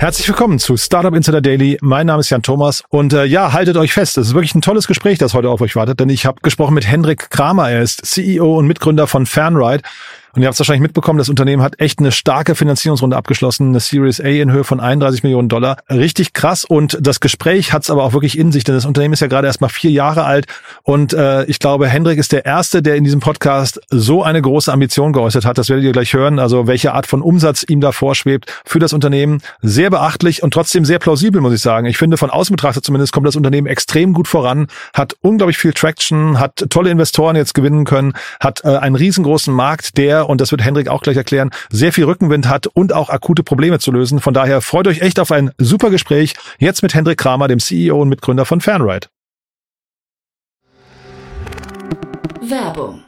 Herzlich willkommen zu Startup Insider Daily. Mein Name ist Jan Thomas und äh, ja, haltet euch fest. Es ist wirklich ein tolles Gespräch, das heute auf euch wartet, denn ich habe gesprochen mit Hendrik Kramer. Er ist CEO und Mitgründer von Fanride und ihr habt wahrscheinlich mitbekommen, das Unternehmen hat echt eine starke Finanzierungsrunde abgeschlossen, eine Series A in Höhe von 31 Millionen Dollar. Richtig krass und das Gespräch hat es aber auch wirklich in sich, denn das Unternehmen ist ja gerade erst mal vier Jahre alt und äh, ich glaube, Hendrik ist der Erste, der in diesem Podcast so eine große Ambition geäußert hat. Das werdet ihr gleich hören, also welche Art von Umsatz ihm da vorschwebt für das Unternehmen. Sehr beachtlich und trotzdem sehr plausibel, muss ich sagen. Ich finde, von außen betrachtet zumindest kommt das Unternehmen extrem gut voran, hat unglaublich viel Traction, hat tolle Investoren jetzt gewinnen können, hat äh, einen riesengroßen Markt, der, und das wird Hendrik auch gleich erklären, sehr viel Rückenwind hat und auch akute Probleme zu lösen. Von daher freut euch echt auf ein super Gespräch. Jetzt mit Hendrik Kramer, dem CEO und Mitgründer von Fanride. Werbung.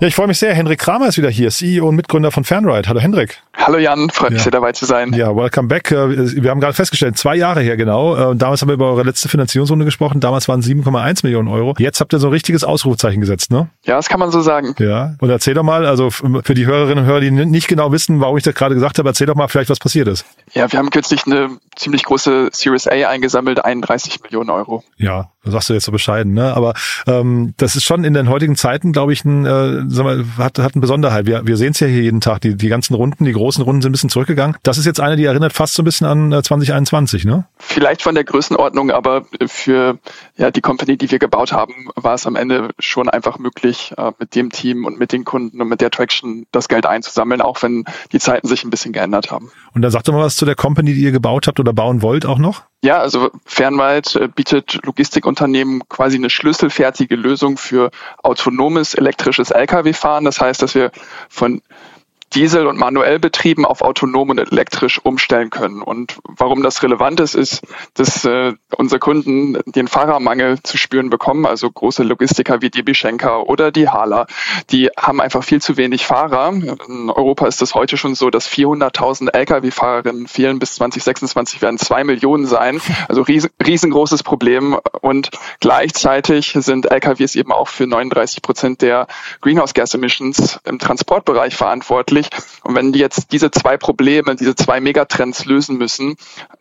Ja, ich freue mich sehr. Hendrik Kramer ist wieder hier, CEO und Mitgründer von Fanride. Hallo Hendrik. Hallo Jan, freut mich Ja. sehr dabei zu sein. Ja, welcome back. Äh, Wir haben gerade festgestellt, zwei Jahre her genau. Äh, damals haben wir über eure letzte Finanzierungsrunde gesprochen. Damals waren 7,1 Millionen Euro. Jetzt habt ihr so ein richtiges Ausrufezeichen gesetzt, ne? Ja, das kann man so sagen. Ja. Und erzähl doch mal, also für die Hörerinnen und Hörer, die nicht genau wissen, warum ich das gerade gesagt habe, erzähl doch mal vielleicht, was passiert ist. Ja, wir haben kürzlich eine ziemlich große Series A eingesammelt, 31 Millionen Euro. Ja, das sagst du jetzt so bescheiden, ne? Aber ähm, das ist schon in den heutigen Zeiten, glaube ich, ein, äh, sag mal, hat, hat eine Besonderheit. Wir, wir sehen es ja hier jeden Tag. Die, die ganzen Runden, die großen Runden sind ein bisschen zurückgegangen. Das ist jetzt eine, die erinnert fast so ein bisschen an äh, 2021, ne? Vielleicht von der Größenordnung, aber für ja, die Company, die wir gebaut haben, war es am Ende schon einfach möglich, äh, mit dem Team und mit den Kunden und mit der Traction das Geld einzusammeln, auch wenn die Zeiten sich ein bisschen geändert haben. Und dann sag doch mal was zu der Company, die ihr gebaut habt oder bauen wollt auch noch. Ja, also Fernwald äh, bietet Logistikunternehmen quasi eine schlüsselfertige Lösung für autonomes elektrisches Lkw-Fahren. Das heißt, dass wir von Diesel- und manuell betrieben auf autonom und elektrisch umstellen können. Und warum das relevant ist, ist, dass äh, unsere Kunden den Fahrermangel zu spüren bekommen. Also große Logistiker wie DB Schenker oder die Hala, die haben einfach viel zu wenig Fahrer. In Europa ist es heute schon so, dass 400.000 Lkw-Fahrerinnen fehlen. Bis 2026 werden zwei Millionen sein. Also riesen, riesengroßes Problem. Und gleichzeitig sind Lkws eben auch für 39 Prozent der Greenhouse Gas Emissions im Transportbereich verantwortlich. Und wenn die jetzt diese zwei Probleme, diese zwei Megatrends lösen müssen,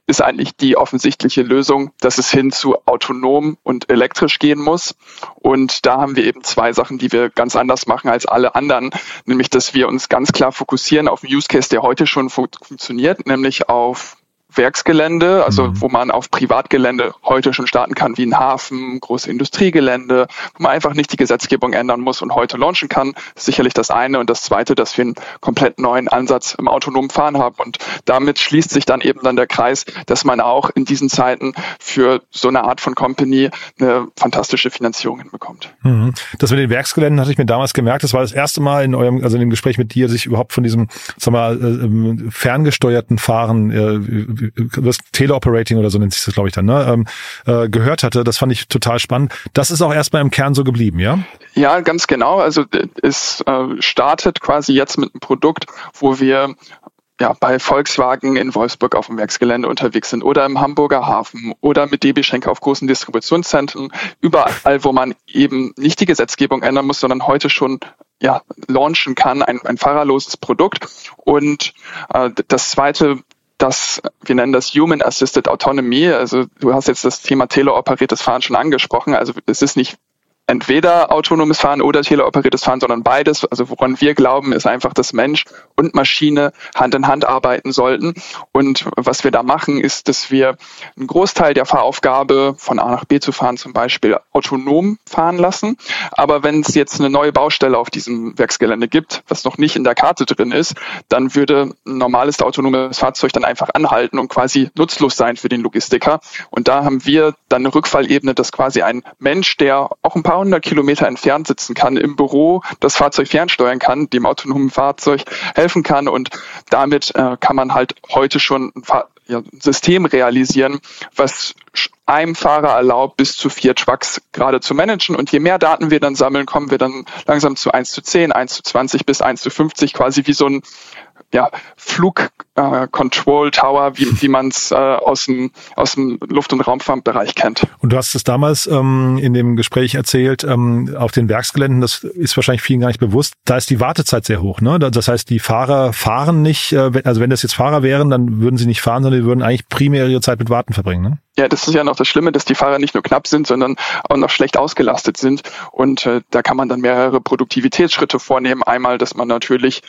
ist eigentlich die offensichtliche Lösung, dass es hin zu autonom und elektrisch gehen muss. Und da haben wir eben zwei Sachen, die wir ganz anders machen als alle anderen, nämlich dass wir uns ganz klar fokussieren auf einen Use Case, der heute schon fun funktioniert, nämlich auf Werksgelände, also Mhm. wo man auf Privatgelände heute schon starten kann, wie ein Hafen, große Industriegelände, wo man einfach nicht die Gesetzgebung ändern muss und heute launchen kann. Das ist sicherlich das eine. Und das zweite, dass wir einen komplett neuen Ansatz im autonomen Fahren haben. Und damit schließt sich dann eben dann der Kreis, dass man auch in diesen Zeiten für so eine Art von Company eine fantastische Finanzierung hinbekommt. Mhm. Das mit den Werksgeländen hatte ich mir damals gemerkt. Das war das erste Mal in eurem, also in dem Gespräch mit dir, dass ich überhaupt von diesem, sag mal, äh, ähm, ferngesteuerten Fahren, äh, das Teleoperating oder so nennt sich das, glaube ich, dann, ne, ähm, äh, gehört hatte. Das fand ich total spannend. Das ist auch erstmal im Kern so geblieben, ja? Ja, ganz genau. Also es äh, startet quasi jetzt mit einem Produkt, wo wir ja, bei Volkswagen in Wolfsburg auf dem Werksgelände unterwegs sind oder im Hamburger Hafen oder mit DB Schenker auf großen Distributionszentren, überall, wo man eben nicht die Gesetzgebung ändern muss, sondern heute schon ja, launchen kann, ein, ein fahrerloses Produkt. Und äh, das zweite das, wir nennen das Human Assisted Autonomy. Also du hast jetzt das Thema teleoperiertes Fahren schon angesprochen. Also es ist nicht entweder autonomes Fahren oder teleoperiertes Fahren, sondern beides. Also woran wir glauben, ist einfach, dass Mensch und Maschine Hand in Hand arbeiten sollten. Und was wir da machen, ist, dass wir einen Großteil der Fahraufgabe von A nach B zu fahren zum Beispiel autonom fahren lassen. Aber wenn es jetzt eine neue Baustelle auf diesem Werksgelände gibt, was noch nicht in der Karte drin ist, dann würde ein normales autonomes Fahrzeug dann einfach anhalten und quasi nutzlos sein für den Logistiker. Und da haben wir dann eine Rückfallebene, dass quasi ein Mensch, der auch ein paar paar hundert Kilometer entfernt sitzen kann, im Büro das Fahrzeug fernsteuern kann, dem autonomen Fahrzeug helfen kann und damit äh, kann man halt heute schon ein, ja, ein System realisieren, was einem Fahrer erlaubt, bis zu vier Trucks gerade zu managen. Und je mehr Daten wir dann sammeln, kommen wir dann langsam zu 1 zu 10, 1 zu 20 bis 1 zu 50, quasi wie so ein ja, Flug äh, Control Tower, wie, wie man es äh, aus, dem, aus dem Luft- und Raumfahrtbereich kennt. Und du hast es damals ähm, in dem Gespräch erzählt, ähm, auf den Werksgeländen, das ist wahrscheinlich vielen gar nicht bewusst, da ist die Wartezeit sehr hoch. Ne? Das heißt, die Fahrer fahren nicht, äh, also wenn das jetzt Fahrer wären, dann würden sie nicht fahren, sondern die würden eigentlich primär ihre Zeit mit Warten verbringen. Ne? Ja, das ist ja noch das Schlimme, dass die Fahrer nicht nur knapp sind, sondern auch noch schlecht ausgelastet sind. Und äh, da kann man dann mehrere Produktivitätsschritte vornehmen. Einmal, dass man natürlich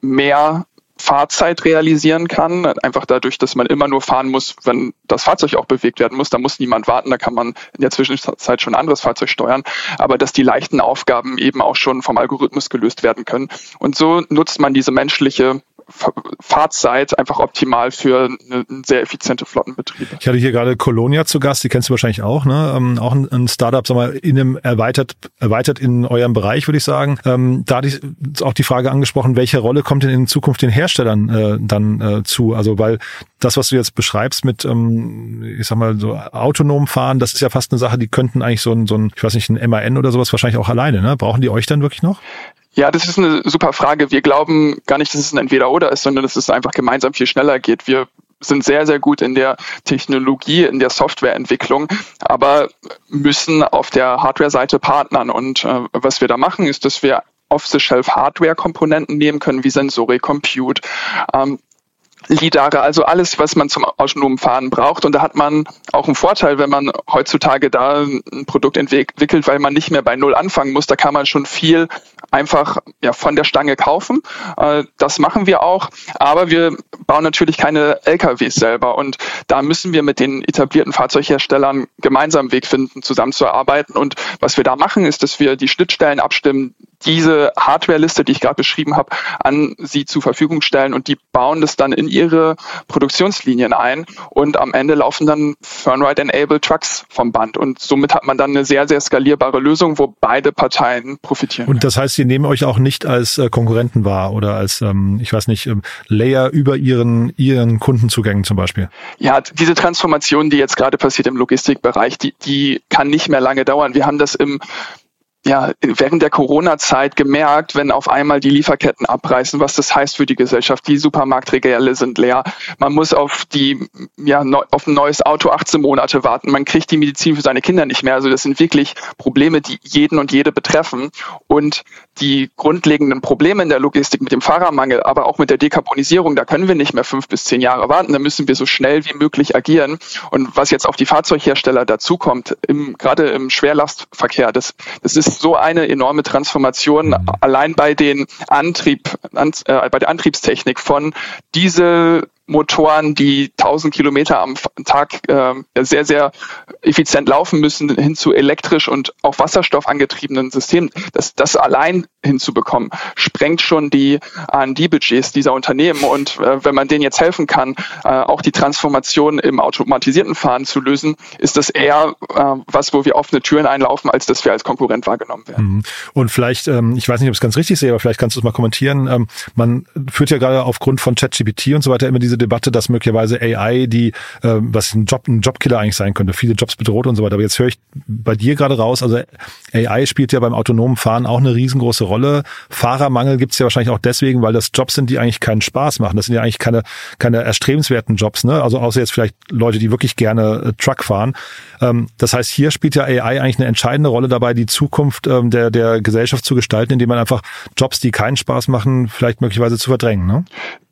mehr Fahrzeit realisieren kann, einfach dadurch, dass man immer nur fahren muss, wenn das Fahrzeug auch bewegt werden muss. Da muss niemand warten, da kann man in der Zwischenzeit schon ein anderes Fahrzeug steuern, aber dass die leichten Aufgaben eben auch schon vom Algorithmus gelöst werden können. Und so nutzt man diese menschliche Fahrzeit einfach optimal für eine, sehr effiziente Flottenbetrieb. Ich hatte hier gerade Colonia zu Gast, die kennst du wahrscheinlich auch, ne? Ähm, auch ein, ein, Startup, sag mal, in einem erweitert, erweitert in eurem Bereich, würde ich sagen. Ähm, da hatte ich auch die Frage angesprochen, welche Rolle kommt denn in Zukunft den Herstellern äh, dann äh, zu? Also weil das, was du jetzt beschreibst mit, ähm, ich sag mal, so autonom fahren, das ist ja fast eine Sache, die könnten eigentlich so ein, so ein, ich weiß nicht, ein MAN oder sowas wahrscheinlich auch alleine, ne? Brauchen die euch dann wirklich noch? Ja, das ist eine super Frage. Wir glauben gar nicht, dass es ein Entweder-Oder ist, sondern dass es einfach gemeinsam viel schneller geht. Wir sind sehr, sehr gut in der Technologie, in der Softwareentwicklung, aber müssen auf der Hardware-Seite partnern. Und äh, was wir da machen, ist, dass wir Off-the-Shelf-Hardware-Komponenten nehmen können, wie Sensorik, Compute, ähm, Lidare, also alles, was man zum autonomen Fahren braucht. Und da hat man auch einen Vorteil, wenn man heutzutage da ein Produkt entwickelt, weil man nicht mehr bei Null anfangen muss. Da kann man schon viel einfach ja, von der Stange kaufen. Äh, das machen wir auch. Aber wir bauen natürlich keine LKWs selber. Und da müssen wir mit den etablierten Fahrzeugherstellern gemeinsam Weg finden, zusammenzuarbeiten. Und was wir da machen, ist, dass wir die Schnittstellen abstimmen, diese Hardware-Liste, die ich gerade beschrieben habe, an sie zur Verfügung stellen und die bauen das dann in ihre Produktionslinien ein und am Ende laufen dann Fernride-enabled Trucks vom Band und somit hat man dann eine sehr, sehr skalierbare Lösung, wo beide Parteien profitieren. Und das heißt, sie nehmen euch auch nicht als äh, Konkurrenten wahr oder als, ähm, ich weiß nicht, ähm, Layer über ihren, ihren Kundenzugängen zum Beispiel? Ja, diese Transformation, die jetzt gerade passiert im Logistikbereich, die, die kann nicht mehr lange dauern. Wir haben das im ja, während der Corona-Zeit gemerkt, wenn auf einmal die Lieferketten abreißen, was das heißt für die Gesellschaft. Die Supermarktregale sind leer. Man muss auf die, ja, auf ein neues Auto 18 Monate warten. Man kriegt die Medizin für seine Kinder nicht mehr. Also das sind wirklich Probleme, die jeden und jede betreffen. Und die grundlegenden Probleme in der Logistik mit dem Fahrermangel, aber auch mit der Dekarbonisierung, da können wir nicht mehr fünf bis zehn Jahre warten. Da müssen wir so schnell wie möglich agieren. Und was jetzt auf die Fahrzeughersteller dazukommt, im, gerade im Schwerlastverkehr, das, das ist so eine enorme Transformation mhm. allein bei den Antrieb, an, äh, bei der Antriebstechnik von Diesel Motoren, die 1000 Kilometer am Tag äh, sehr, sehr effizient laufen müssen, hin zu elektrisch und auch Wasserstoff angetriebenen Systemen. Das, das allein hinzubekommen, sprengt schon die R&D-Budgets dieser Unternehmen. Und äh, wenn man denen jetzt helfen kann, äh, auch die Transformation im automatisierten Fahren zu lösen, ist das eher äh, was, wo wir offene Türen einlaufen, als dass wir als Konkurrent wahrgenommen werden. Mhm. Und vielleicht, ähm, ich weiß nicht, ob ich es ganz richtig sehe, aber vielleicht kannst du es mal kommentieren. Ähm, man führt ja gerade aufgrund von ChatGPT und so weiter immer diese diese Debatte, dass möglicherweise AI, die äh, was ein Job, ein Jobkiller eigentlich sein könnte, viele Jobs bedroht und so weiter. Aber jetzt höre ich bei dir gerade raus, also AI spielt ja beim autonomen Fahren auch eine riesengroße Rolle. Fahrermangel gibt es ja wahrscheinlich auch deswegen, weil das Jobs sind, die eigentlich keinen Spaß machen. Das sind ja eigentlich keine, keine erstrebenswerten Jobs, ne? Also außer jetzt vielleicht Leute, die wirklich gerne äh, Truck fahren. Ähm, das heißt, hier spielt ja AI eigentlich eine entscheidende Rolle dabei, die Zukunft ähm, der, der Gesellschaft zu gestalten, indem man einfach Jobs, die keinen Spaß machen, vielleicht möglicherweise zu verdrängen. Ne?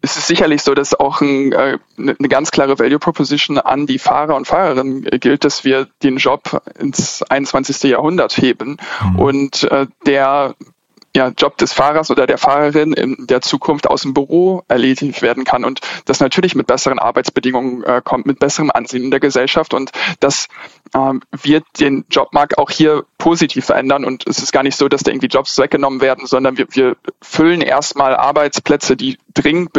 Es ist sicherlich so, dass auch ein äh, eine ganz klare Value Proposition an die Fahrer und Fahrerinnen gilt, dass wir den Job ins 21. Jahrhundert heben mhm. und äh, der ja, Job des Fahrers oder der Fahrerin in der Zukunft aus dem Büro erledigt werden kann und das natürlich mit besseren Arbeitsbedingungen äh, kommt, mit besserem Ansehen in der Gesellschaft und das ähm, wird den Jobmarkt auch hier positiv verändern und es ist gar nicht so, dass da irgendwie Jobs weggenommen werden, sondern wir, wir füllen erstmal Arbeitsplätze, die dringend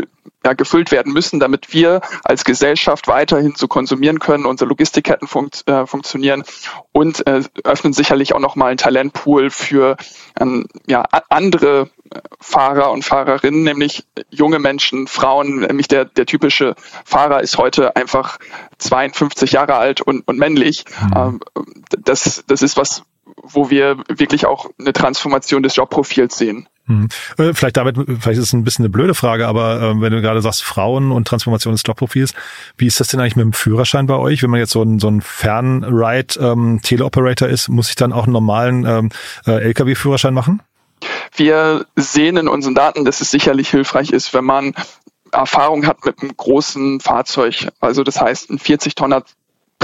ja, gefüllt werden müssen, damit wir als Gesellschaft weiterhin so konsumieren können, unsere Logistikketten funkt, äh, funktionieren und äh, öffnen sicherlich auch nochmal einen Talentpool für ähm, ja, andere Fahrer und Fahrerinnen, nämlich junge Menschen, Frauen, nämlich der, der typische Fahrer ist heute einfach 52 Jahre alt und, und männlich. Mhm. Ähm, das, das ist was, wo wir wirklich auch eine Transformation des Jobprofils sehen. Hm. Vielleicht damit, vielleicht ist es ein bisschen eine blöde Frage, aber äh, wenn du gerade sagst Frauen und Transformation des Jobprofils, wie ist das denn eigentlich mit dem Führerschein bei euch? Wenn man jetzt so ein, so ein Fernride ähm, ist, muss ich dann auch einen normalen ähm, äh, LKW-Führerschein machen? Wir sehen in unseren Daten, dass es sicherlich hilfreich ist, wenn man Erfahrung hat mit einem großen Fahrzeug. Also das heißt, ein 40 Tonner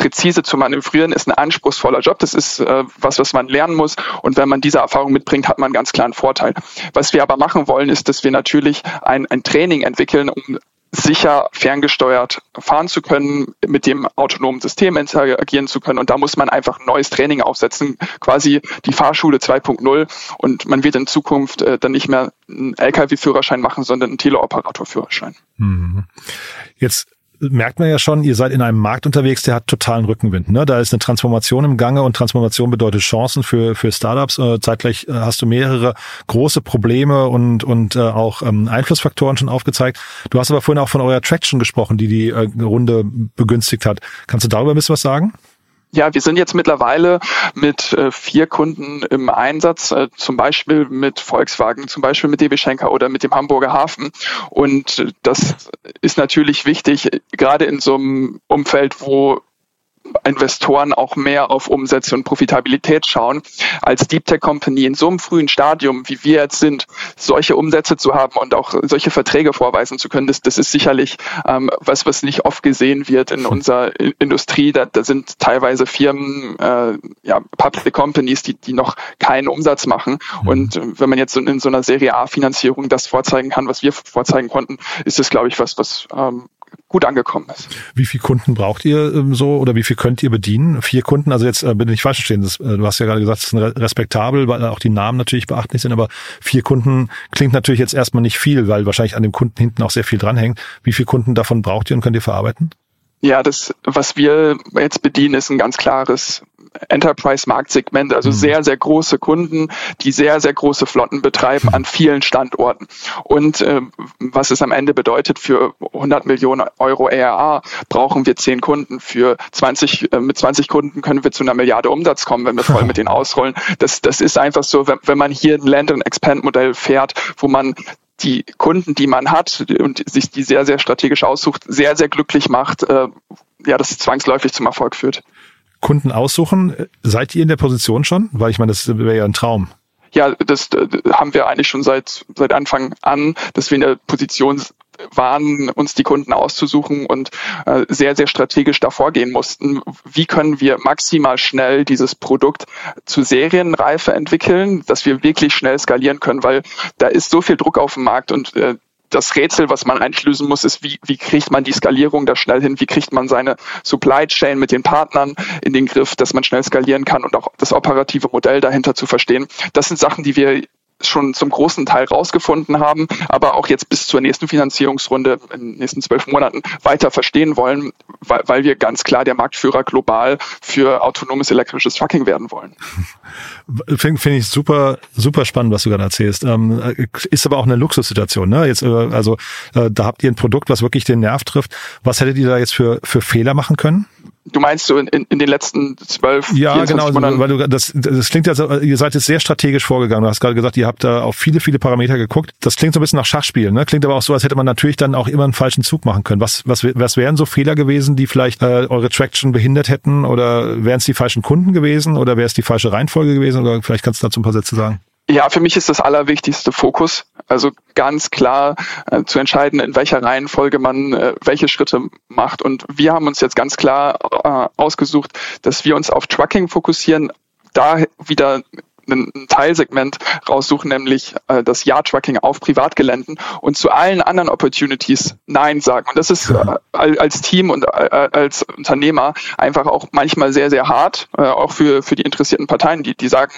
präzise zu manövrieren, ist ein anspruchsvoller Job. Das ist äh, was, was man lernen muss. Und wenn man diese Erfahrung mitbringt, hat man einen ganz klaren Vorteil. Was wir aber machen wollen, ist, dass wir natürlich ein, ein Training entwickeln, um sicher ferngesteuert fahren zu können, mit dem autonomen System interagieren zu können. Und da muss man einfach ein neues Training aufsetzen, quasi die Fahrschule 2.0. Und man wird in Zukunft äh, dann nicht mehr einen Lkw-Führerschein machen, sondern einen Teleoperator-Führerschein. Mhm. Jetzt merkt man ja schon, ihr seid in einem Markt unterwegs, der hat totalen Rückenwind. Ne? Da ist eine Transformation im Gange und Transformation bedeutet Chancen für, für Startups. Äh, zeitgleich äh, hast du mehrere große Probleme und, und äh, auch ähm, Einflussfaktoren schon aufgezeigt. Du hast aber vorhin auch von eurer Traction gesprochen, die die äh, Runde begünstigt hat. Kannst du darüber ein bisschen was sagen? Ja, wir sind jetzt mittlerweile mit äh, vier Kunden im Einsatz, äh, zum Beispiel mit Volkswagen, zum Beispiel mit DB Schenker oder mit dem Hamburger Hafen. Und das ist natürlich wichtig, gerade in so einem Umfeld, wo Investoren auch mehr auf Umsätze und Profitabilität schauen. Als Deep Tech Company in so einem frühen Stadium, wie wir jetzt sind, solche Umsätze zu haben und auch solche Verträge vorweisen zu können, das, das ist sicherlich ähm, was, was nicht oft gesehen wird in unserer Industrie. Da, da sind teilweise Firmen, äh, ja, Public Companies, die, die noch keinen Umsatz machen. Mhm. Und äh, wenn man jetzt in so einer Serie A Finanzierung das vorzeigen kann, was wir vorzeigen konnten, ist das, glaube ich, was, was ähm, gut angekommen ist. Wie viele Kunden braucht ihr ähm, so oder wie viel könnt ihr bedienen? Vier Kunden, also jetzt äh, bin ich falsch verstehen, das, äh, du hast ja gerade gesagt, es ist respektabel, weil auch die Namen natürlich beachtlich sind, aber vier Kunden klingt natürlich jetzt erstmal nicht viel, weil wahrscheinlich an dem Kunden hinten auch sehr viel dranhängt. Wie viele Kunden davon braucht ihr und könnt ihr verarbeiten? Ja, das, was wir jetzt bedienen, ist ein ganz klares Enterprise-Marktsegment, also mhm. sehr, sehr große Kunden, die sehr, sehr große Flotten betreiben an vielen Standorten. Und äh, was es am Ende bedeutet, für 100 Millionen Euro ERA brauchen wir 10 Kunden. Für 20, äh, mit 20 Kunden können wir zu einer Milliarde Umsatz kommen, wenn wir voll mit denen ausrollen. Das, das ist einfach so, wenn, wenn man hier ein Land-and-Expand-Modell fährt, wo man die Kunden, die man hat und sich die sehr, sehr strategisch aussucht, sehr, sehr glücklich macht, äh, ja, das zwangsläufig zum Erfolg führt. Kunden aussuchen. Seid ihr in der Position schon? Weil ich meine, das wäre ja ein Traum. Ja, das äh, haben wir eigentlich schon seit, seit Anfang an, dass wir in der Position waren, uns die Kunden auszusuchen und äh, sehr, sehr strategisch davor gehen mussten. Wie können wir maximal schnell dieses Produkt zu Serienreife entwickeln, dass wir wirklich schnell skalieren können, weil da ist so viel Druck auf dem Markt und äh, das Rätsel, was man eigentlich lösen muss, ist, wie, wie kriegt man die Skalierung da schnell hin? Wie kriegt man seine Supply Chain mit den Partnern in den Griff, dass man schnell skalieren kann und auch das operative Modell dahinter zu verstehen? Das sind Sachen, die wir schon zum großen Teil rausgefunden haben, aber auch jetzt bis zur nächsten Finanzierungsrunde in den nächsten zwölf Monaten weiter verstehen wollen, weil, weil wir ganz klar der Marktführer global für autonomes elektrisches Trucking werden wollen. Finde find ich super, super spannend, was du gerade erzählst. Ähm, ist aber auch eine Luxussituation. Ne? Jetzt, äh, also äh, da habt ihr ein Produkt, was wirklich den Nerv trifft. Was hättet ihr da jetzt für, für Fehler machen können? Du meinst so in, in den letzten zwölf, Ja, genau, Monaten? weil du das, das klingt ja so, ihr seid jetzt sehr strategisch vorgegangen. Du hast gerade gesagt, ihr habt da auf viele, viele Parameter geguckt. Das klingt so ein bisschen nach Schachspielen, ne? Klingt aber auch so, als hätte man natürlich dann auch immer einen falschen Zug machen können. Was, was, was wären so Fehler gewesen, die vielleicht äh, eure Traction behindert hätten? Oder wären es die falschen Kunden gewesen? Oder wäre es die falsche Reihenfolge gewesen? Oder vielleicht kannst du dazu ein paar Sätze sagen. Ja, für mich ist das Allerwichtigste Fokus. Also ganz klar äh, zu entscheiden, in welcher Reihenfolge man äh, welche Schritte macht. Und wir haben uns jetzt ganz klar äh, ausgesucht, dass wir uns auf Trucking fokussieren, da wieder ein Teilsegment raussuchen, nämlich äh, das Ja-Tracking auf Privatgeländen und zu allen anderen Opportunities Nein sagen. Und das ist äh, als Team und äh, als Unternehmer einfach auch manchmal sehr, sehr hart, äh, auch für, für die interessierten Parteien, die, die sagen,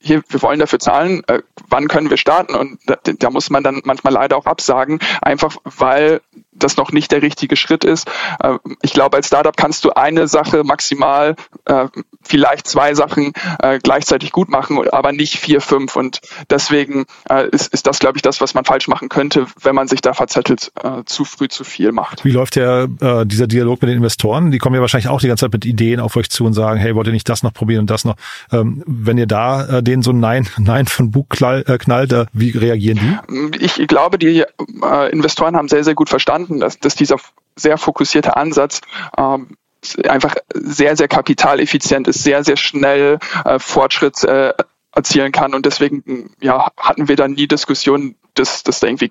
hier, wir wollen dafür zahlen, äh, wann können wir starten? Und da, da muss man dann manchmal leider auch absagen, einfach weil das noch nicht der richtige Schritt ist. Äh, ich glaube, als Startup kannst du eine Sache maximal, äh, vielleicht zwei Sachen äh, gleichzeitig gut machen, aber nicht vier, fünf. Und deswegen ist, ist das, glaube ich, das, was man falsch machen könnte, wenn man sich da verzettelt, zu früh zu viel macht. Wie läuft der, dieser Dialog mit den Investoren? Die kommen ja wahrscheinlich auch die ganze Zeit mit Ideen auf euch zu und sagen, hey, wollt ihr nicht das noch probieren und das noch? Ähm, wenn ihr da denen so ein Nein, Nein von Bug knallt, wie reagieren die? Ich glaube, die Investoren haben sehr, sehr gut verstanden, dass, dass dieser sehr fokussierte Ansatz ähm, einfach sehr, sehr kapitaleffizient ist, sehr, sehr schnell äh, Fortschritt äh, erzielen kann. Und deswegen ja, hatten wir da nie Diskussionen, dass, dass da irgendwie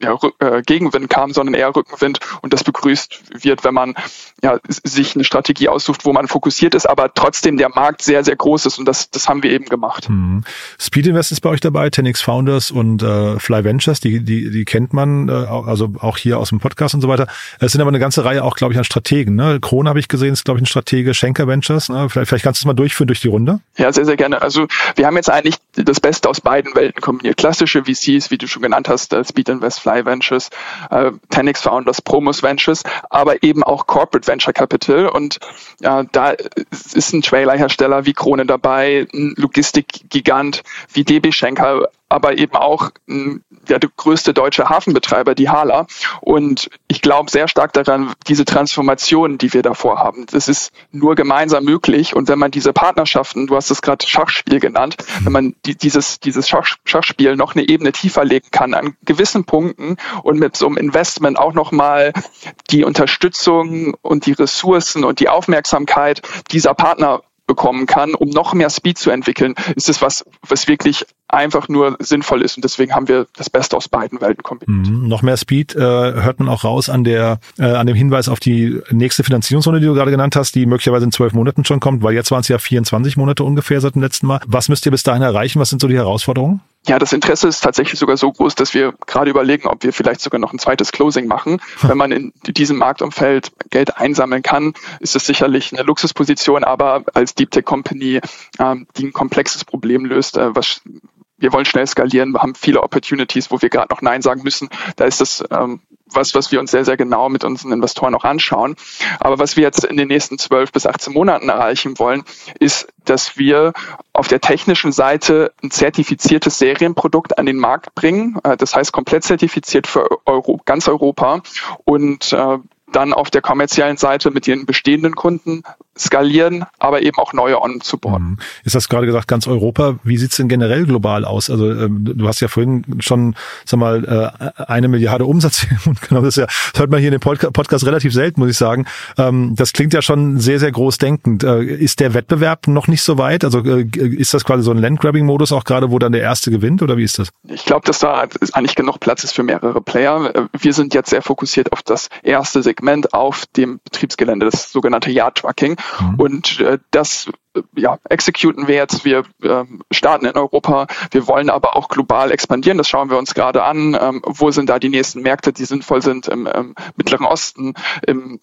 ja, äh, Gegenwind kam, sondern eher Rückenwind und das begrüßt wird, wenn man ja, sich eine Strategie aussucht, wo man fokussiert ist, aber trotzdem der Markt sehr, sehr groß ist und das, das haben wir eben gemacht. Mhm. Speed Invest ist bei euch dabei, Tenix Founders und äh, Fly Ventures, die, die, die kennt man, äh, also auch hier aus dem Podcast und so weiter. Es sind aber eine ganze Reihe auch, glaube ich, an Strategen. Ne? Kron habe ich gesehen, ist, glaube ich, ein Stratege, Schenker Ventures. Ne? Vielleicht, vielleicht kannst du es mal durchführen durch die Runde. Ja, sehr, sehr gerne. Also wir haben jetzt eigentlich das Beste aus beiden Welten kombiniert. Klassische VCs, wie du schon genannt hast, äh, Speed Invest, Fly Ventures, äh, Tenix Founders, Promos Ventures, aber eben auch Corporate Venture Capital. Und ja, da ist ein Trailerhersteller wie Krone dabei, ein Logistikgigant wie DB Schenker, aber eben auch ja, der größte deutsche Hafenbetreiber, die Hala. Und ich glaube sehr stark daran, diese Transformation, die wir davor haben, das ist nur gemeinsam möglich. Und wenn man diese Partnerschaften, du hast es gerade Schachspiel genannt, wenn man die, dieses, dieses Schach, Schachspiel noch eine Ebene tiefer legen kann an gewissen Punkten und mit so einem Investment auch nochmal die Unterstützung und die Ressourcen und die Aufmerksamkeit dieser Partner bekommen kann, um noch mehr Speed zu entwickeln, ist es was, was wirklich einfach nur sinnvoll ist. Und deswegen haben wir das Beste aus beiden Welten kombiniert. Mhm. Noch mehr Speed äh, hört man auch raus an der äh, an dem Hinweis auf die nächste Finanzierungsrunde, die du gerade genannt hast, die möglicherweise in zwölf Monaten schon kommt, weil jetzt waren es ja 24 Monate ungefähr seit dem letzten Mal. Was müsst ihr bis dahin erreichen? Was sind so die Herausforderungen? Ja, das Interesse ist tatsächlich sogar so groß, dass wir gerade überlegen, ob wir vielleicht sogar noch ein zweites Closing machen. Wenn man in diesem Marktumfeld Geld einsammeln kann, ist es sicherlich eine Luxusposition, aber als Deep Tech Company, ähm, die ein komplexes Problem löst, äh, was wir wollen schnell skalieren, wir haben viele Opportunities, wo wir gerade noch Nein sagen müssen. Da ist das ähm, was, was wir uns sehr, sehr genau mit unseren Investoren auch anschauen. Aber was wir jetzt in den nächsten 12 bis 18 Monaten erreichen wollen, ist, dass wir auf der technischen Seite ein zertifiziertes Serienprodukt an den Markt bringen. Äh, das heißt komplett zertifiziert für Euro, ganz Europa und äh, dann auf der kommerziellen Seite mit den bestehenden Kunden skalieren, aber eben auch neue onzuboarden. Mhm. Ist das gerade gesagt, ganz Europa. Wie sieht's denn generell global aus? Also ähm, du hast ja vorhin schon, sag mal, äh, eine Milliarde Umsatz genau das, ja, das hört man hier in dem Podca Podcast relativ selten, muss ich sagen. Ähm, das klingt ja schon sehr, sehr groß denkend. Äh, ist der Wettbewerb noch nicht so weit? Also äh, ist das quasi so ein Landgrabbing-Modus auch gerade, wo dann der Erste gewinnt oder wie ist das? Ich glaube, dass da eigentlich genug Platz ist für mehrere Player. Äh, wir sind jetzt sehr fokussiert auf das erste Segment auf dem Betriebsgelände, das sogenannte Yard-Trucking. Mhm. Und äh, das äh, ja, executen wir jetzt. Wir äh, starten in Europa. Wir wollen aber auch global expandieren. Das schauen wir uns gerade an. Ähm, wo sind da die nächsten Märkte, die sinnvoll sind im, im Mittleren Osten, im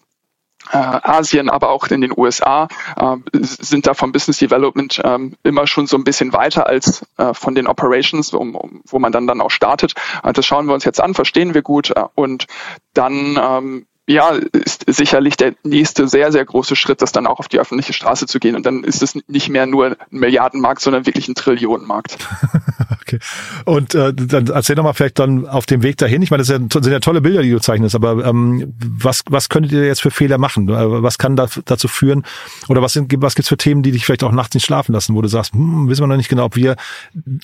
äh, Asien, aber auch in den USA äh, sind da vom Business Development äh, immer schon so ein bisschen weiter als äh, von den Operations, um, um, wo man dann dann auch startet. Äh, das schauen wir uns jetzt an, verstehen wir gut und dann ähm, ja, ist sicherlich der nächste sehr, sehr große Schritt, das dann auch auf die öffentliche Straße zu gehen. Und dann ist es nicht mehr nur ein Milliardenmarkt, sondern wirklich ein Trillionenmarkt. okay. Und äh, dann erzähl doch mal vielleicht dann auf dem Weg dahin. Ich meine, das sind ja, tolle Bilder, die du zeichnest, aber ähm, was, was könntet ihr jetzt für Fehler machen? Äh, was kann da, dazu führen? Oder was, sind, was gibt's für Themen, die dich vielleicht auch nachts nicht schlafen lassen, wo du sagst, hm, wissen wir noch nicht genau, ob wir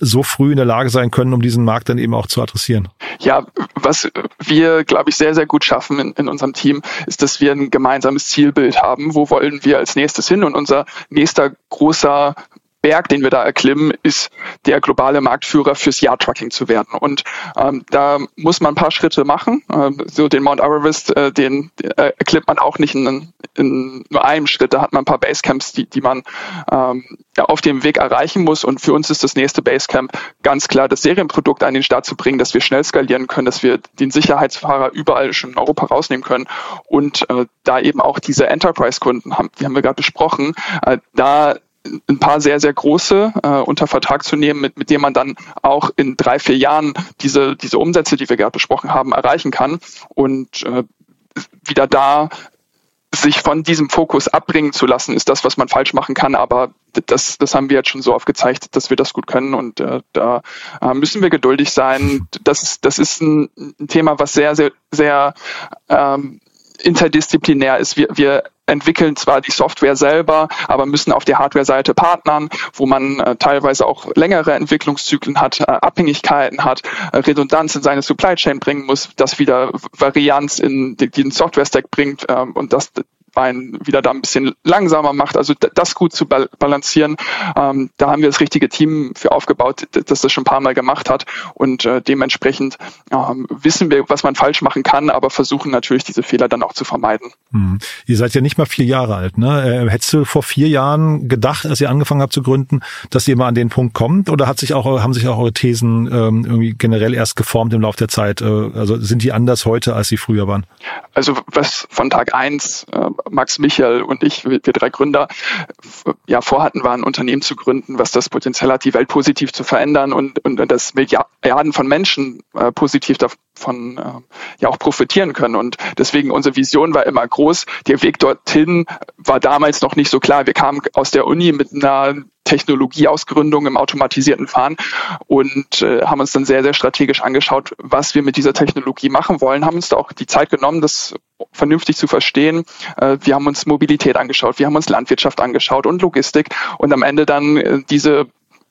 so früh in der Lage sein können, um diesen Markt dann eben auch zu adressieren? Ja, was wir, glaube ich, sehr, sehr gut schaffen in, in unserem Team, ist, dass wir ein gemeinsames Zielbild haben. Wo wollen wir als nächstes hin? Und unser nächster großer Berg, den wir da erklimmen, ist der globale Marktführer fürs Yard-Trucking zu werden. Und ähm, da muss man ein paar Schritte machen. Ähm, so den Mount Everest, äh, den äh, erklimmt man auch nicht in, in, nur einem Schritt. Da hat man ein paar Basecamps, die, die man ähm, ja, auf dem Weg erreichen muss. Und für uns ist das nächste Basecamp ganz klar, das Serienprodukt an den Start zu bringen, dass wir schnell skalieren können, dass wir den Sicherheitsfahrer überall schon in Europa rausnehmen können und äh, da eben auch diese Enterprise-Kunden haben, die haben wir gerade besprochen, äh, da ein paar sehr, sehr große äh, unter Vertrag zu nehmen, mit, mit dem man dann auch in drei, vier Jahren diese, diese Umsätze, die wir gerade besprochen haben, erreichen kann und äh, wieder da sich von diesem Fokus abbringen zu lassen, ist das, was man falsch machen kann. Aber das, das haben wir jetzt schon so oft gezeigt, dass wir das gut können. Und äh, da äh, müssen wir geduldig sein. Das das ist ein, ein Thema, was sehr, sehr, sehr ähm, interdisziplinär ist. Wir, wir entwickeln zwar die Software selber, aber müssen auf der Hardware-Seite partnern, wo man äh, teilweise auch längere Entwicklungszyklen hat, äh, Abhängigkeiten hat, äh, Redundanz in seine Supply Chain bringen muss, das wieder Varianz in den Software-Stack bringt ähm, und das einen wieder da ein bisschen langsamer macht. Also das gut zu balancieren, ähm, da haben wir das richtige Team für aufgebaut, das das schon ein paar Mal gemacht hat und äh, dementsprechend ähm, wissen wir, was man falsch machen kann, aber versuchen natürlich diese Fehler dann auch zu vermeiden. Hm. Ihr seid ja nicht mal vier Jahre alt, ne? Äh, hättest du vor vier Jahren gedacht, als ihr angefangen habt zu gründen, dass ihr mal an den Punkt kommt oder hat sich auch, haben sich auch eure Thesen ähm, irgendwie generell erst geformt im Laufe der Zeit? Äh, also sind die anders heute, als sie früher waren? Also was von Tag eins äh, Max Michael und ich, wir, drei Gründer, ja vorhatten, war ein Unternehmen zu gründen, was das Potenzial hat, die Welt positiv zu verändern und, und, dass Milliarden von Menschen äh, positiv davon äh, ja auch profitieren können. Und deswegen unsere Vision war immer groß. Der Weg dorthin war damals noch nicht so klar. Wir kamen aus der Uni mit einer Technologieausgründung im automatisierten Fahren und äh, haben uns dann sehr, sehr strategisch angeschaut, was wir mit dieser Technologie machen wollen, haben uns da auch die Zeit genommen, das vernünftig zu verstehen. Äh, wir haben uns Mobilität angeschaut, wir haben uns Landwirtschaft angeschaut und Logistik und am Ende dann äh, diese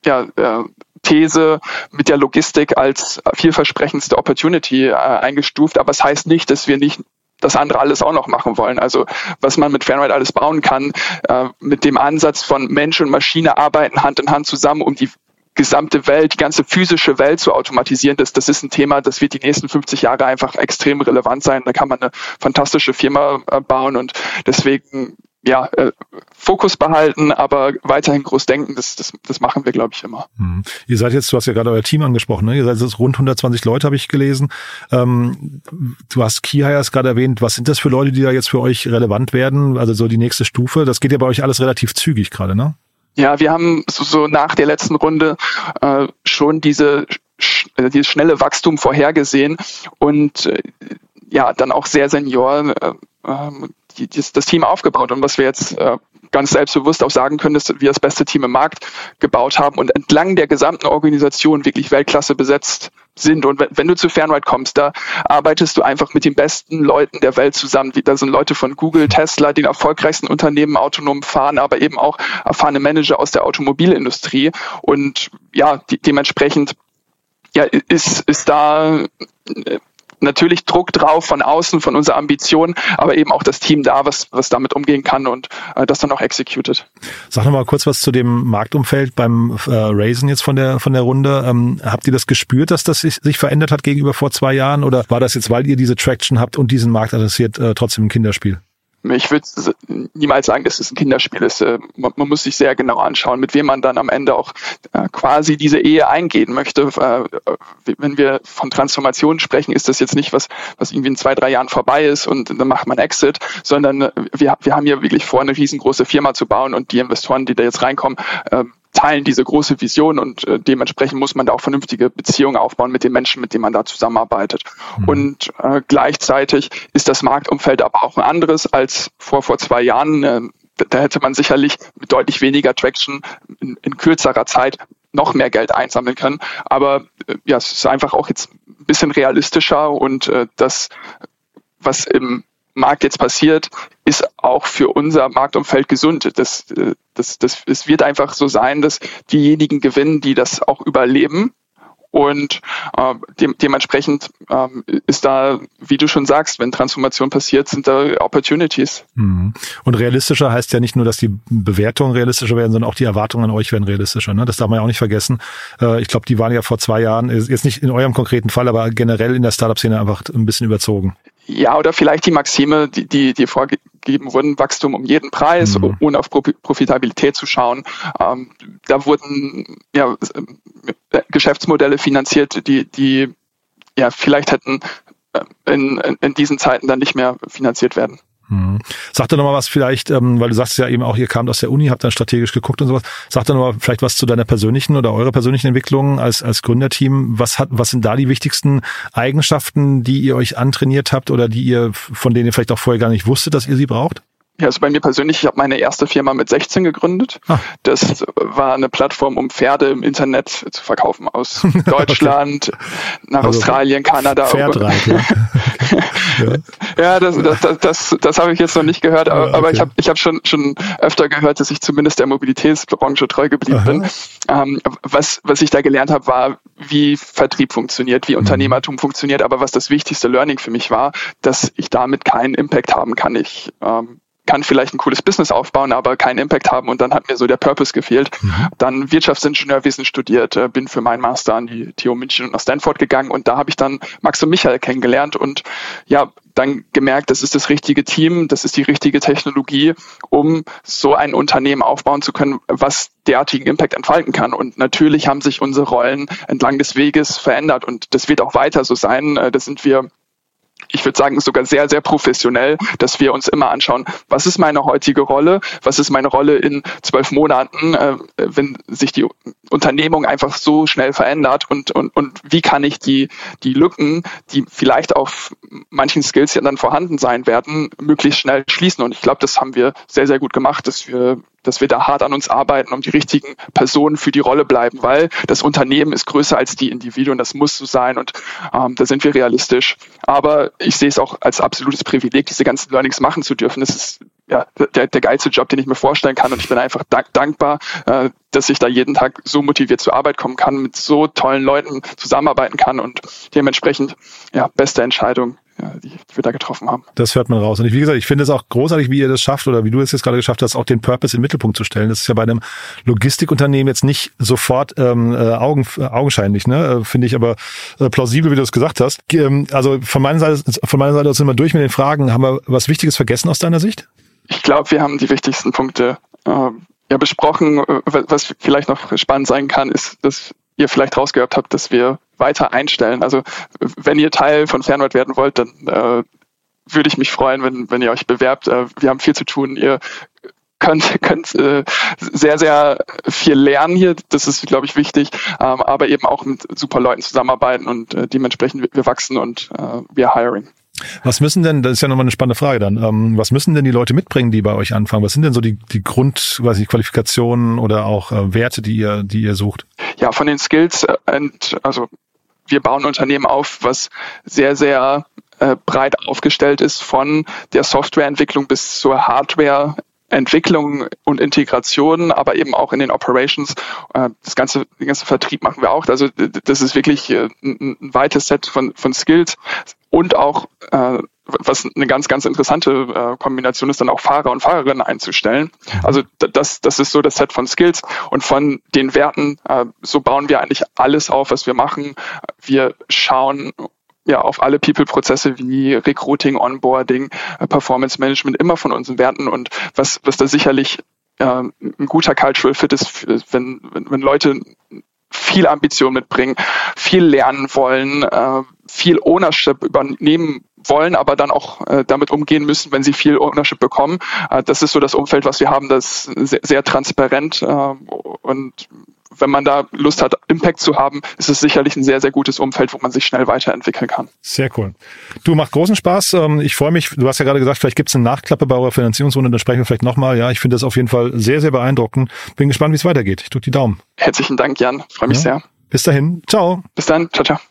ja, äh, These mit der Logistik als vielversprechendste Opportunity äh, eingestuft. Aber es das heißt nicht, dass wir nicht das andere alles auch noch machen wollen. Also was man mit Fanride alles bauen kann, äh, mit dem Ansatz von Mensch und Maschine arbeiten Hand in Hand zusammen, um die gesamte Welt, die ganze physische Welt zu automatisieren, das, das ist ein Thema, das wird die nächsten 50 Jahre einfach extrem relevant sein. Da kann man eine fantastische Firma äh, bauen und deswegen ja, äh, Fokus behalten, aber weiterhin groß denken, das, das, das machen wir, glaube ich, immer. Hm. Ihr seid jetzt, du hast ja gerade euer Team angesprochen, ne? ihr seid jetzt rund 120 Leute, habe ich gelesen. Ähm, du hast Key Hires gerade erwähnt. Was sind das für Leute, die da jetzt für euch relevant werden? Also so die nächste Stufe. Das geht ja bei euch alles relativ zügig gerade, ne? Ja, wir haben so, so nach der letzten Runde äh, schon diese, äh, dieses schnelle Wachstum vorhergesehen und äh, ja, dann auch sehr senior äh, ähm, die, das, Team aufgebaut. Und was wir jetzt äh, ganz selbstbewusst auch sagen können, ist, dass wir das beste Team im Markt gebaut haben und entlang der gesamten Organisation wirklich Weltklasse besetzt sind. Und wenn, wenn du zu Fernride kommst, da arbeitest du einfach mit den besten Leuten der Welt zusammen. Da sind Leute von Google, Tesla, den erfolgreichsten Unternehmen autonom fahren, aber eben auch erfahrene Manager aus der Automobilindustrie. Und ja, die, dementsprechend ja, ist, ist da äh, natürlich Druck drauf von außen, von unserer Ambition, aber eben auch das Team da, was, was damit umgehen kann und äh, das dann auch executed. Sag noch mal kurz was zu dem Marktumfeld beim äh, Raisen jetzt von der, von der Runde. Ähm, habt ihr das gespürt, dass das sich, sich verändert hat gegenüber vor zwei Jahren oder war das jetzt, weil ihr diese Traction habt und diesen Markt adressiert, äh, trotzdem ein Kinderspiel? Ich würde niemals sagen, dass es ein Kinderspiel ist. Äh, man, man, muss sich sehr genau anschauen, mit wem man dann am Ende auch äh, quasi diese Ehe eingehen möchte. Äh, wenn wir von Transformation sprechen, ist das jetzt nicht was, was irgendwie in zwei, drei Jahren vorbei ist und dann macht man Exit, sondern äh, wir, wir haben hier wirklich vor, eine riesengroße Firma zu bauen und die Investoren, die da jetzt reinkommen, äh, teilen diese große Vision und äh, dementsprechend muss man da auch vernünftige Beziehungen aufbauen mit den Menschen, mit denen man da zusammenarbeitet. Mhm. Und äh, gleichzeitig ist das Marktumfeld aber auch ein anderes als vor, vor zwei Jahren. Äh, da hätte man sicherlich mit deutlich weniger Traction in, in kürzerer Zeit noch mehr Geld einsammeln können. Aber äh, ja, es ist einfach auch jetzt ein bisschen realistischer und äh, das, was im Markt jetzt passiert, ist auch für unser Marktumfeld gesund. Das, das, das, es wird einfach so sein, dass diejenigen gewinnen, die das auch überleben Und äh, de dementsprechend ähm, ist da, wie du schon sagst, wenn Transformation passiert, sind da Opportunities. Mhm. Und realistischer heißt ja nicht nur, dass die Bewertungen realistischer werden, sondern auch die Erwartungen an euch werden realistischer. Ne? Das darf man ja auch nicht vergessen. Äh, ich glaube, die waren ja vor zwei Jahren, jetzt nicht in eurem konkreten Fall, aber generell in der Startup-Szene einfach ein bisschen überzogen. Ja, oder vielleicht die Maxime, die, die, die vorgegeben wurden, Wachstum um jeden Preis, mhm. ohne auf Profitabilität zu schauen. Ähm, da wurden ja, Geschäftsmodelle finanziert, die, die ja vielleicht hätten äh, in, in diesen Zeiten dann nicht mehr finanziert werden. Mhm. Sag doch nochmal was vielleicht, ähm, weil du sagst ja eben auch, ihr kamt aus der Uni, habt dann strategisch geguckt und sowas. Sag doch nochmal vielleicht was zu deiner persönlichen oder eurer persönlichen Entwicklung als, als Gründerteam. Was hat, was sind da die wichtigsten Eigenschaften, die ihr euch antrainiert habt oder die ihr, von denen ihr vielleicht auch vorher gar nicht wusstet, dass ihr sie braucht? Ja, also bei mir persönlich, ich habe meine erste Firma mit 16 gegründet. Ah. Das war eine Plattform, um Pferde im Internet zu verkaufen aus Deutschland okay. nach also Australien, Kanada. Pferdreiter. ja, ja das, das, das, das, das habe ich jetzt noch nicht gehört, aber, ah, okay. aber ich habe ich hab schon, schon öfter gehört, dass ich zumindest der Mobilitätsbranche treu geblieben Aha. bin. Ähm, was, was ich da gelernt habe, war, wie Vertrieb funktioniert, wie mhm. Unternehmertum funktioniert, aber was das wichtigste Learning für mich war, dass ich damit keinen Impact haben kann. Ich ähm, kann vielleicht ein cooles Business aufbauen, aber keinen Impact haben und dann hat mir so der Purpose gefehlt. Mhm. Dann Wirtschaftsingenieurwesen studiert, äh, bin für meinen Master an die TU München und nach Stanford gegangen und da habe ich dann Max und Michael kennengelernt und ja, dann gemerkt, das ist das richtige Team, das ist die richtige Technologie, um so ein Unternehmen aufbauen zu können, was derartigen Impact entfalten kann. Und natürlich haben sich unsere Rollen entlang des Weges verändert und das wird auch weiter so sein. Äh, da sind wir ich würde sagen, sogar sehr, sehr professionell, dass wir uns immer anschauen, was ist meine heutige Rolle, was ist meine Rolle in zwölf Monaten, äh, wenn sich die Unternehmung einfach so schnell verändert und, und, und wie kann ich die, die Lücken, die vielleicht auf manchen Skills ja dann vorhanden sein werden, möglichst schnell schließen. Und ich glaube, das haben wir sehr, sehr gut gemacht, dass wir dass wir da hart an uns arbeiten, um die richtigen Personen für die Rolle bleiben, weil das Unternehmen ist größer als die Individuen, das muss so sein und ähm, da sind wir realistisch. Aber ich sehe es auch als absolutes Privileg, diese ganzen Learnings machen zu dürfen. Das ist ja, der, der geilste Job, den ich mir vorstellen kann. Und ich bin einfach dank, dankbar, äh, dass ich da jeden Tag so motiviert zur Arbeit kommen kann, mit so tollen Leuten zusammenarbeiten kann und dementsprechend, ja, beste Entscheidung ja, die, die wir da getroffen haben. Das hört man raus. Und ich, wie gesagt, ich finde es auch großartig, wie ihr das schafft oder wie du es jetzt gerade geschafft hast, auch den Purpose in den Mittelpunkt zu stellen. Das ist ja bei einem Logistikunternehmen jetzt nicht sofort ähm, äh, augen, äh, augenscheinlich, ne? Äh, finde ich aber äh, plausibel, wie du das gesagt hast. Ähm, also von meiner Seite, von meiner Seite aus sind wir durch mit den Fragen. Haben wir was Wichtiges vergessen aus deiner Sicht? Ich glaube, wir haben die wichtigsten Punkte äh, ja besprochen. Was vielleicht noch spannend sein kann, ist, dass ihr vielleicht rausgehört habt, dass wir weiter einstellen. Also wenn ihr Teil von Fernwald werden wollt, dann äh, würde ich mich freuen, wenn, wenn ihr euch bewerbt. Äh, wir haben viel zu tun. Ihr könnt, könnt äh, sehr, sehr viel lernen hier. Das ist, glaube ich, wichtig. Ähm, aber eben auch mit super Leuten zusammenarbeiten und äh, dementsprechend wir, wachsen und äh, wir hiring. Was müssen denn, das ist ja nochmal eine spannende Frage dann, ähm, was müssen denn die Leute mitbringen, die bei euch anfangen? Was sind denn so die, die Grund, weiß ich, Qualifikationen oder auch äh, Werte, die ihr, die ihr sucht? Ja, von den Skills, äh, also wir bauen Unternehmen auf, was sehr, sehr äh, breit aufgestellt ist, von der Softwareentwicklung bis zur Hardware Entwicklung und Integration, aber eben auch in den Operations. Äh, das ganze, den ganzen Vertrieb machen wir auch. Also das ist wirklich äh, ein, weites Set von, von Skills und auch äh, was eine ganz, ganz interessante Kombination ist, dann auch Fahrer und Fahrerinnen einzustellen. Also das, das ist so das Set von Skills und von den Werten, so bauen wir eigentlich alles auf, was wir machen. Wir schauen ja auf alle People-Prozesse wie Recruiting, Onboarding, äh, Performance Management immer von unseren Werten. Und was, was da sicherlich äh, ein guter Cultural Fit ist, wenn, wenn, wenn Leute viel Ambition mitbringen, viel lernen wollen, äh, viel Ownership übernehmen wollen, aber dann auch äh, damit umgehen müssen, wenn sie viel Ownership bekommen. Äh, das ist so das Umfeld, was wir haben, das sehr, sehr transparent äh, und wenn man da Lust hat, Impact zu haben, ist es sicherlich ein sehr, sehr gutes Umfeld, wo man sich schnell weiterentwickeln kann. Sehr cool. Du, macht großen Spaß. Ähm, ich freue mich, du hast ja gerade gesagt, vielleicht gibt es eine Nachklappe bei eurer Finanzierungsrunde, dann sprechen wir vielleicht nochmal. Ja, ich finde das auf jeden Fall sehr, sehr beeindruckend. Bin gespannt, wie es weitergeht. Ich drücke die Daumen. Herzlichen Dank, Jan. Freue mich ja. sehr. Bis dahin. Ciao. Bis dann. Ciao, ciao.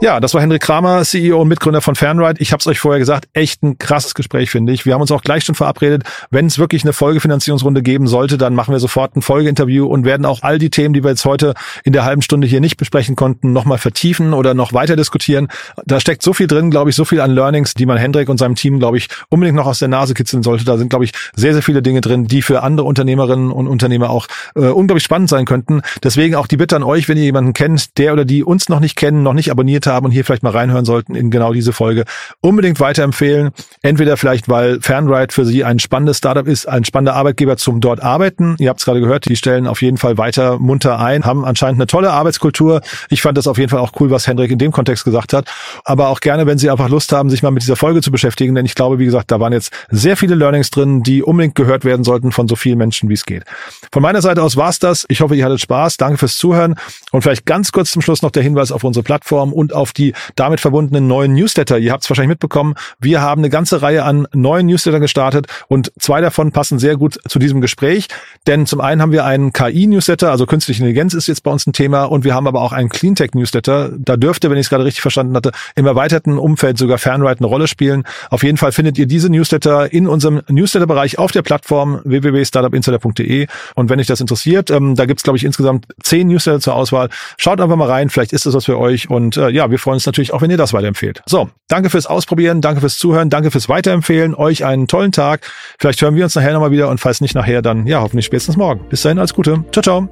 Ja, das war Hendrik Kramer, CEO und Mitgründer von Fanride. Ich habe es euch vorher gesagt, echt ein krasses Gespräch, finde ich. Wir haben uns auch gleich schon verabredet, wenn es wirklich eine Folgefinanzierungsrunde geben sollte, dann machen wir sofort ein Folgeinterview und werden auch all die Themen, die wir jetzt heute in der halben Stunde hier nicht besprechen konnten, nochmal vertiefen oder noch weiter diskutieren. Da steckt so viel drin, glaube ich, so viel an Learnings, die man Hendrik und seinem Team, glaube ich, unbedingt noch aus der Nase kitzeln sollte. Da sind, glaube ich, sehr, sehr viele Dinge drin, die für andere Unternehmerinnen und Unternehmer auch äh, unglaublich spannend sein könnten. Deswegen auch die Bitte an euch, wenn ihr jemanden kennt, der oder die uns noch nicht kennen, noch nicht abonniert haben und hier vielleicht mal reinhören sollten in genau diese Folge, unbedingt weiterempfehlen. Entweder vielleicht, weil Fanride für Sie ein spannendes Startup ist, ein spannender Arbeitgeber zum dort arbeiten. Ihr habt es gerade gehört, die stellen auf jeden Fall weiter munter ein, haben anscheinend eine tolle Arbeitskultur. Ich fand das auf jeden Fall auch cool, was Hendrik in dem Kontext gesagt hat. Aber auch gerne, wenn Sie einfach Lust haben, sich mal mit dieser Folge zu beschäftigen, denn ich glaube, wie gesagt, da waren jetzt sehr viele Learnings drin, die unbedingt gehört werden sollten von so vielen Menschen, wie es geht. Von meiner Seite aus war's das. Ich hoffe, ihr hattet Spaß. Danke fürs Zuhören. Und vielleicht ganz kurz zum Schluss noch der Hinweis auf unsere Plattform und auf die damit verbundenen neuen Newsletter. Ihr habt es wahrscheinlich mitbekommen. Wir haben eine ganze Reihe an neuen Newslettern gestartet und zwei davon passen sehr gut zu diesem Gespräch. Denn zum einen haben wir einen KI-Newsletter, also künstliche Intelligenz ist jetzt bei uns ein Thema und wir haben aber auch einen Cleantech-Newsletter. Da dürfte, wenn ich es gerade richtig verstanden hatte, im erweiterten Umfeld sogar Fanride eine Rolle spielen. Auf jeden Fall findet ihr diese Newsletter in unserem Newsletter-Bereich auf der Plattform www.startupinsider.de und wenn euch das interessiert, ähm, da gibt's glaube ich insgesamt zehn Newsletter zur Auswahl. Schaut einfach mal rein, vielleicht ist das was für euch und äh, ja, wir freuen uns natürlich auch, wenn ihr das weiterempfehlt. So, danke fürs Ausprobieren, danke fürs Zuhören, danke fürs Weiterempfehlen. Euch einen tollen Tag. Vielleicht hören wir uns nachher nochmal wieder und falls nicht nachher, dann ja, hoffentlich spätestens morgen. Bis dahin, alles Gute. Ciao, ciao.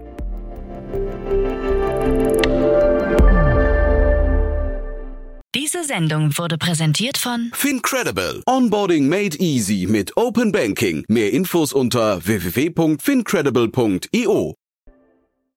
Diese Sendung wurde präsentiert von Fincredible. Onboarding made easy mit Open Banking. Mehr Infos unter www.fincredible.io.